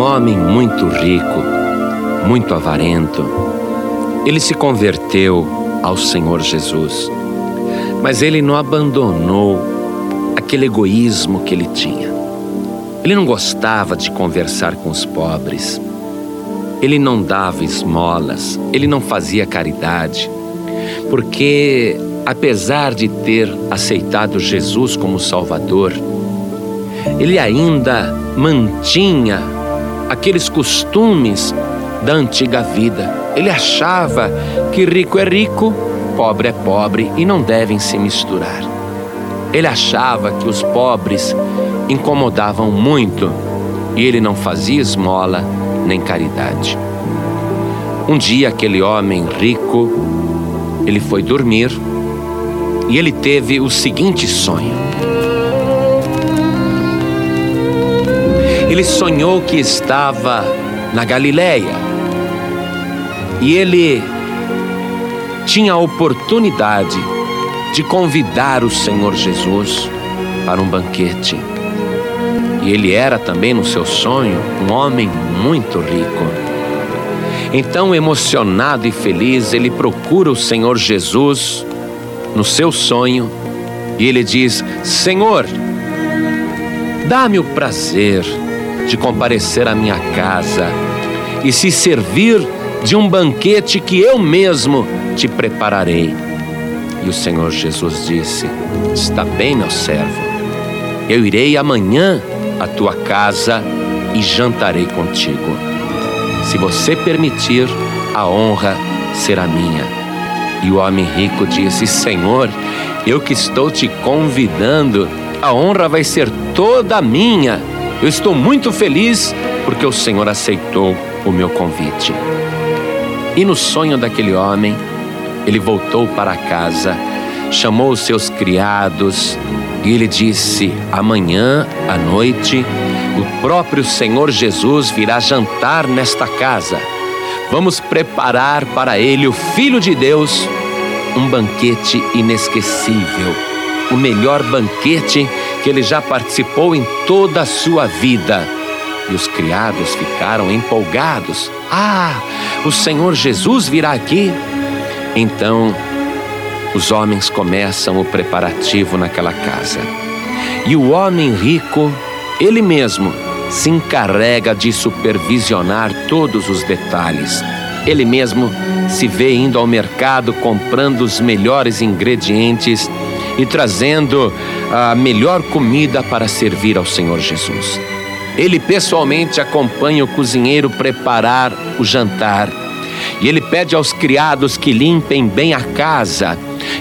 um homem muito rico, muito avarento. Ele se converteu ao Senhor Jesus, mas ele não abandonou aquele egoísmo que ele tinha. Ele não gostava de conversar com os pobres. Ele não dava esmolas, ele não fazia caridade, porque apesar de ter aceitado Jesus como Salvador, ele ainda mantinha aqueles costumes da antiga vida. Ele achava que rico é rico, pobre é pobre e não devem se misturar. Ele achava que os pobres incomodavam muito e ele não fazia esmola nem caridade. Um dia aquele homem rico, ele foi dormir e ele teve o seguinte sonho. Ele sonhou que estava na Galileia e ele tinha a oportunidade de convidar o Senhor Jesus para um banquete. E ele era também, no seu sonho, um homem muito rico. Então, emocionado e feliz, ele procura o Senhor Jesus no seu sonho e ele diz: Senhor, dá-me o prazer de comparecer à minha casa e se servir de um banquete que eu mesmo te prepararei. E o Senhor Jesus disse: Está bem, meu servo, eu irei amanhã à tua casa e jantarei contigo. Se você permitir, a honra será minha. E o homem rico disse: Senhor, eu que estou te convidando, a honra vai ser toda minha. Eu estou muito feliz porque o Senhor aceitou o meu convite. E no sonho daquele homem, ele voltou para casa, chamou os seus criados e ele disse: Amanhã à noite, o próprio Senhor Jesus virá jantar nesta casa. Vamos preparar para ele, o Filho de Deus, um banquete inesquecível, o melhor banquete que ele já participou em toda a sua vida. E os criados ficaram empolgados. Ah, o Senhor Jesus virá aqui. Então, os homens começam o preparativo naquela casa. E o homem rico, ele mesmo, se encarrega de supervisionar todos os detalhes. Ele mesmo se vê indo ao mercado comprando os melhores ingredientes e trazendo a melhor comida para servir ao Senhor Jesus. Ele pessoalmente acompanha o cozinheiro preparar o jantar e ele pede aos criados que limpem bem a casa,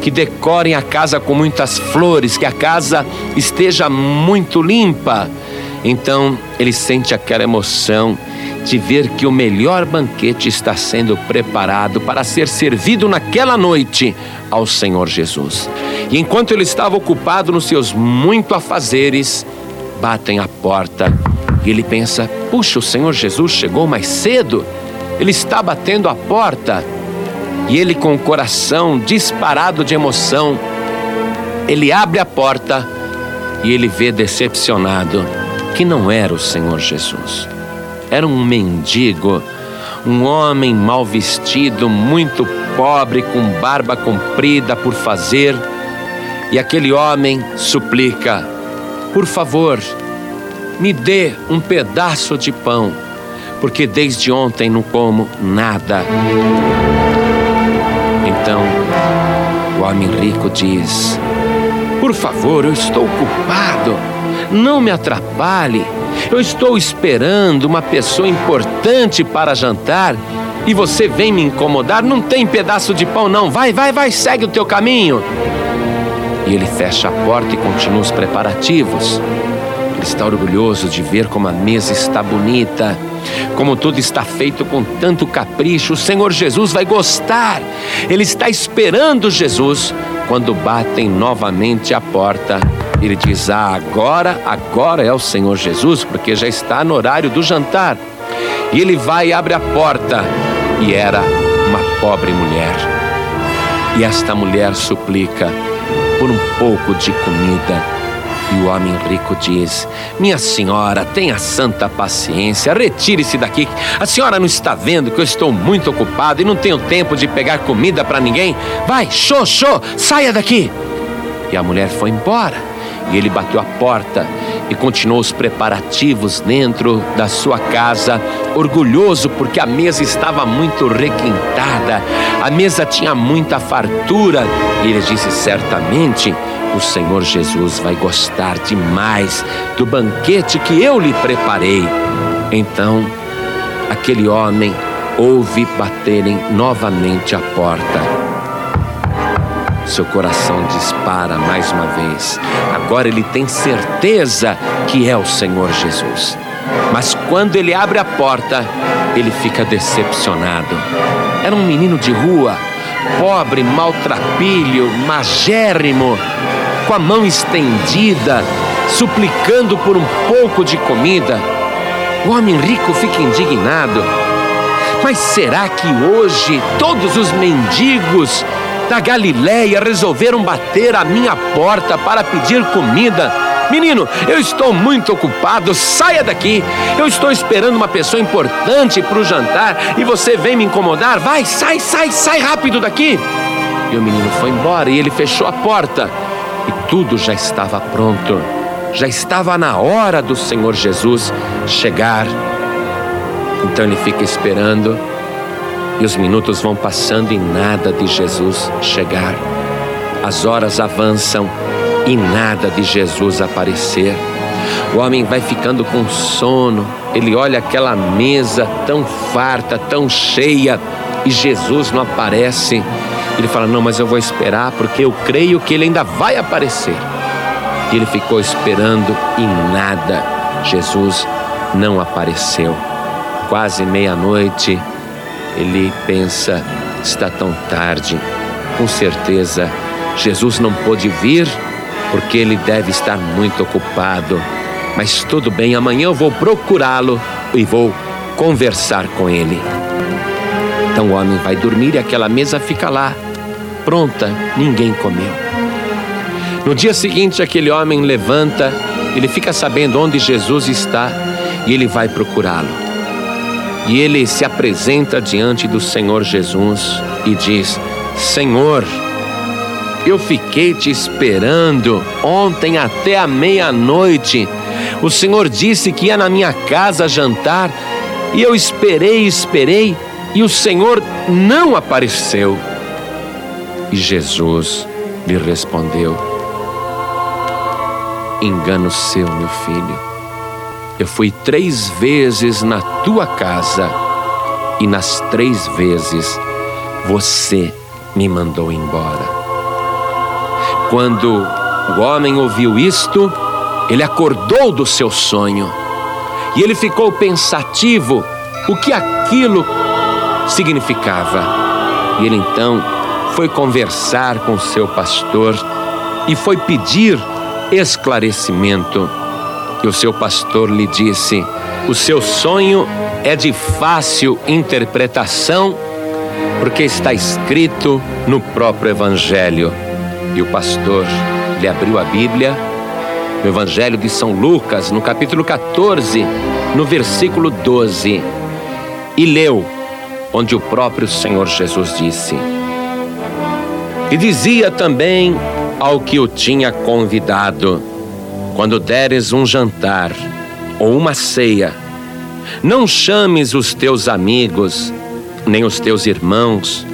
que decorem a casa com muitas flores, que a casa esteja muito limpa. Então ele sente aquela emoção de ver que o melhor banquete está sendo preparado para ser servido naquela noite ao Senhor Jesus. E enquanto ele estava ocupado nos seus muito afazeres, batem a porta e ele pensa: puxa, o Senhor Jesus chegou mais cedo, ele está batendo a porta. E ele, com o coração disparado de emoção, ele abre a porta e ele vê decepcionado que não era o Senhor Jesus. Era um mendigo, um homem mal vestido, muito pobre, com barba comprida por fazer. E aquele homem suplica: Por favor, me dê um pedaço de pão, porque desde ontem não como nada. Então, o homem rico diz: Por favor, eu estou ocupado, não me atrapalhe. Eu estou esperando uma pessoa importante para jantar e você vem me incomodar. Não tem pedaço de pão, não. Vai, vai, vai, segue o teu caminho. E ele fecha a porta e continua os preparativos. Ele está orgulhoso de ver como a mesa está bonita, como tudo está feito com tanto capricho. O Senhor Jesus vai gostar. Ele está esperando Jesus quando batem novamente a porta ele diz: Ah, agora, agora é o Senhor Jesus, porque já está no horário do jantar. E ele vai e abre a porta, e era uma pobre mulher. E esta mulher suplica por um pouco de comida. E o homem rico diz: Minha senhora, tenha santa paciência, retire-se daqui. A senhora não está vendo que eu estou muito ocupado e não tenho tempo de pegar comida para ninguém? Vai, show, show, saia daqui. E a mulher foi embora. E ele bateu a porta e continuou os preparativos dentro da sua casa, orgulhoso porque a mesa estava muito requintada, a mesa tinha muita fartura. E ele disse: certamente o Senhor Jesus vai gostar demais do banquete que eu lhe preparei. Então, aquele homem ouve baterem novamente a porta. Seu coração dispara mais uma vez. Agora ele tem certeza que é o Senhor Jesus. Mas quando ele abre a porta, ele fica decepcionado. Era um menino de rua, pobre, maltrapilho, magérrimo, com a mão estendida, suplicando por um pouco de comida. O homem rico fica indignado. Mas será que hoje todos os mendigos da Galiléia resolveram bater à minha porta para pedir comida? Menino, eu estou muito ocupado, saia daqui. Eu estou esperando uma pessoa importante para o jantar e você vem me incomodar. Vai, sai, sai, sai rápido daqui. E o menino foi embora e ele fechou a porta e tudo já estava pronto. Já estava na hora do Senhor Jesus chegar. Então ele fica esperando e os minutos vão passando e nada de Jesus chegar. As horas avançam e nada de Jesus aparecer. O homem vai ficando com sono, ele olha aquela mesa tão farta, tão cheia, e Jesus não aparece. Ele fala: Não, mas eu vou esperar porque eu creio que ele ainda vai aparecer. E ele ficou esperando e nada. Jesus não apareceu. Quase meia-noite, ele pensa: está tão tarde. Com certeza, Jesus não pôde vir porque ele deve estar muito ocupado. Mas tudo bem, amanhã eu vou procurá-lo e vou conversar com ele. Então o homem vai dormir e aquela mesa fica lá, pronta, ninguém comeu. No dia seguinte, aquele homem levanta, ele fica sabendo onde Jesus está e ele vai procurá-lo. E ele se apresenta diante do Senhor Jesus e diz: Senhor, eu fiquei te esperando ontem até a meia-noite. O Senhor disse que ia na minha casa jantar e eu esperei, esperei e o Senhor não apareceu. E Jesus lhe respondeu: Engano seu, meu filho. Eu fui três vezes na tua casa e nas três vezes você me mandou embora. Quando o homem ouviu isto, ele acordou do seu sonho e ele ficou pensativo o que aquilo significava. E ele então foi conversar com seu pastor e foi pedir esclarecimento. E o seu pastor lhe disse: O seu sonho é de fácil interpretação, porque está escrito no próprio Evangelho. E o pastor lhe abriu a Bíblia, no Evangelho de São Lucas, no capítulo 14, no versículo 12, e leu onde o próprio Senhor Jesus disse. E dizia também ao que o tinha convidado: Quando deres um jantar ou uma ceia, não chames os teus amigos, nem os teus irmãos,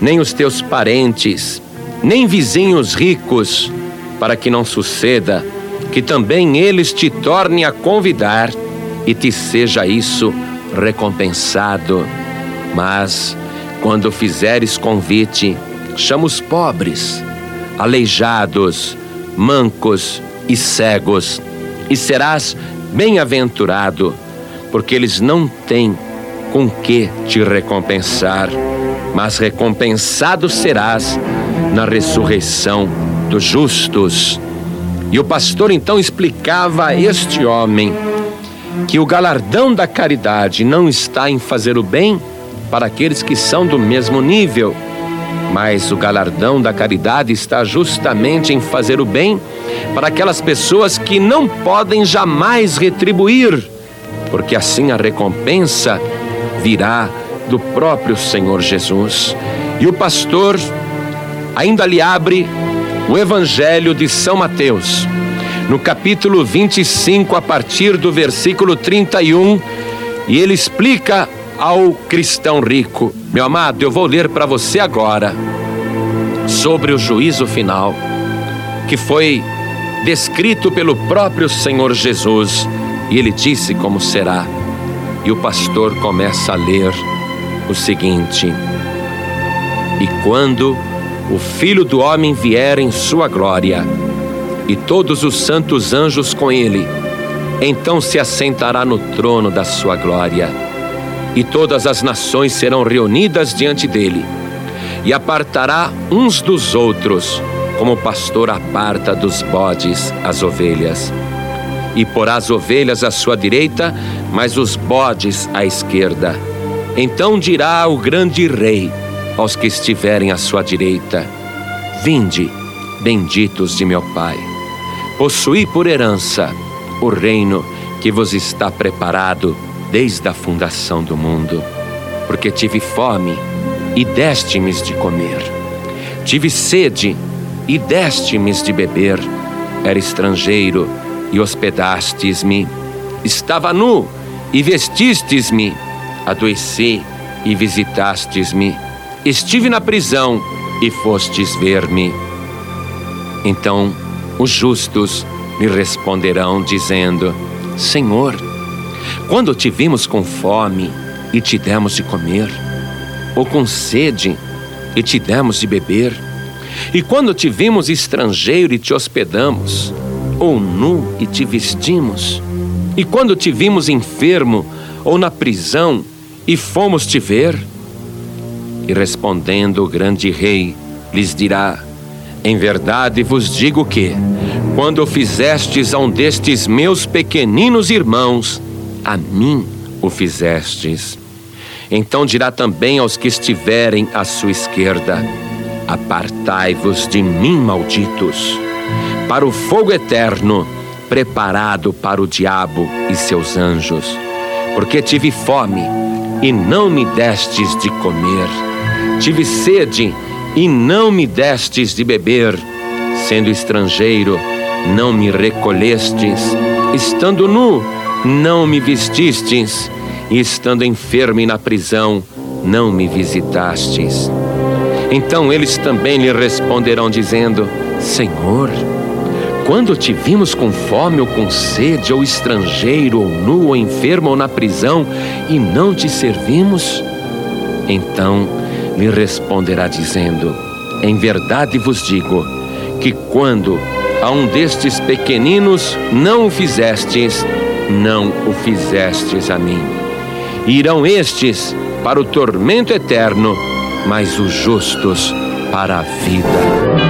nem os teus parentes, nem vizinhos ricos, para que não suceda que também eles te tornem a convidar e te seja isso recompensado. Mas, quando fizeres convite, chama os pobres, aleijados, mancos e cegos, e serás bem-aventurado, porque eles não têm com que te recompensar, mas recompensado serás na ressurreição dos justos. E o pastor então explicava a este homem que o galardão da caridade não está em fazer o bem, para aqueles que são do mesmo nível, Mas o galardão da caridade está justamente em fazer o bem para aquelas pessoas que não podem jamais retribuir, porque assim a recompensa virá do próprio Senhor Jesus. E o pastor ainda lhe abre o Evangelho de São Mateus, no capítulo 25, a partir do versículo 31, e ele explica ao cristão rico: Meu amado, eu vou ler para você agora sobre o juízo final, que foi descrito pelo próprio Senhor Jesus, e ele disse como será. E o pastor começa a ler o seguinte: E quando o Filho do Homem vier em sua glória, e todos os santos anjos com ele, então se assentará no trono da sua glória, e todas as nações serão reunidas diante dele, e apartará uns dos outros, como o pastor aparta dos bodes as ovelhas. E porá as ovelhas à sua direita, mas os bodes à esquerda. Então dirá o grande rei aos que estiverem à sua direita: Vinde, benditos de meu Pai, possuí por herança o reino que vos está preparado desde a fundação do mundo. Porque tive fome e deste-me de comer, tive sede e deste-me de beber, era estrangeiro e hospedastes-me, estava nu e vestistes-me, adoeci e visitastes-me. Estive na prisão e fostes ver-me. Então os justos me responderão, dizendo: Senhor, quando te vimos com fome e te demos de comer, ou com sede e te demos de beber, e quando te vimos estrangeiro e te hospedamos, ou nu e te vestimos, e quando te vimos enfermo ou na prisão e fomos te ver, e respondendo o grande rei, lhes dirá: Em verdade vos digo que, quando fizestes a um destes meus pequeninos irmãos, a mim o fizestes. Então dirá também aos que estiverem à sua esquerda: Apartai-vos de mim, malditos, para o fogo eterno, preparado para o diabo e seus anjos. Porque tive fome e não me destes de comer Tive sede e não me destes de beber, sendo estrangeiro, não me recolhestes, estando nu, não me vestistes, e estando enfermo e na prisão, não me visitastes. Então eles também lhe responderão, dizendo: Senhor, quando te vimos com fome ou com sede, ou estrangeiro, ou nu, ou enfermo, ou na prisão, e não te servimos? Então lhe responderá dizendo: Em verdade vos digo que quando a um destes pequeninos não o fizestes, não o fizestes a mim. Irão estes para o tormento eterno, mas os justos para a vida.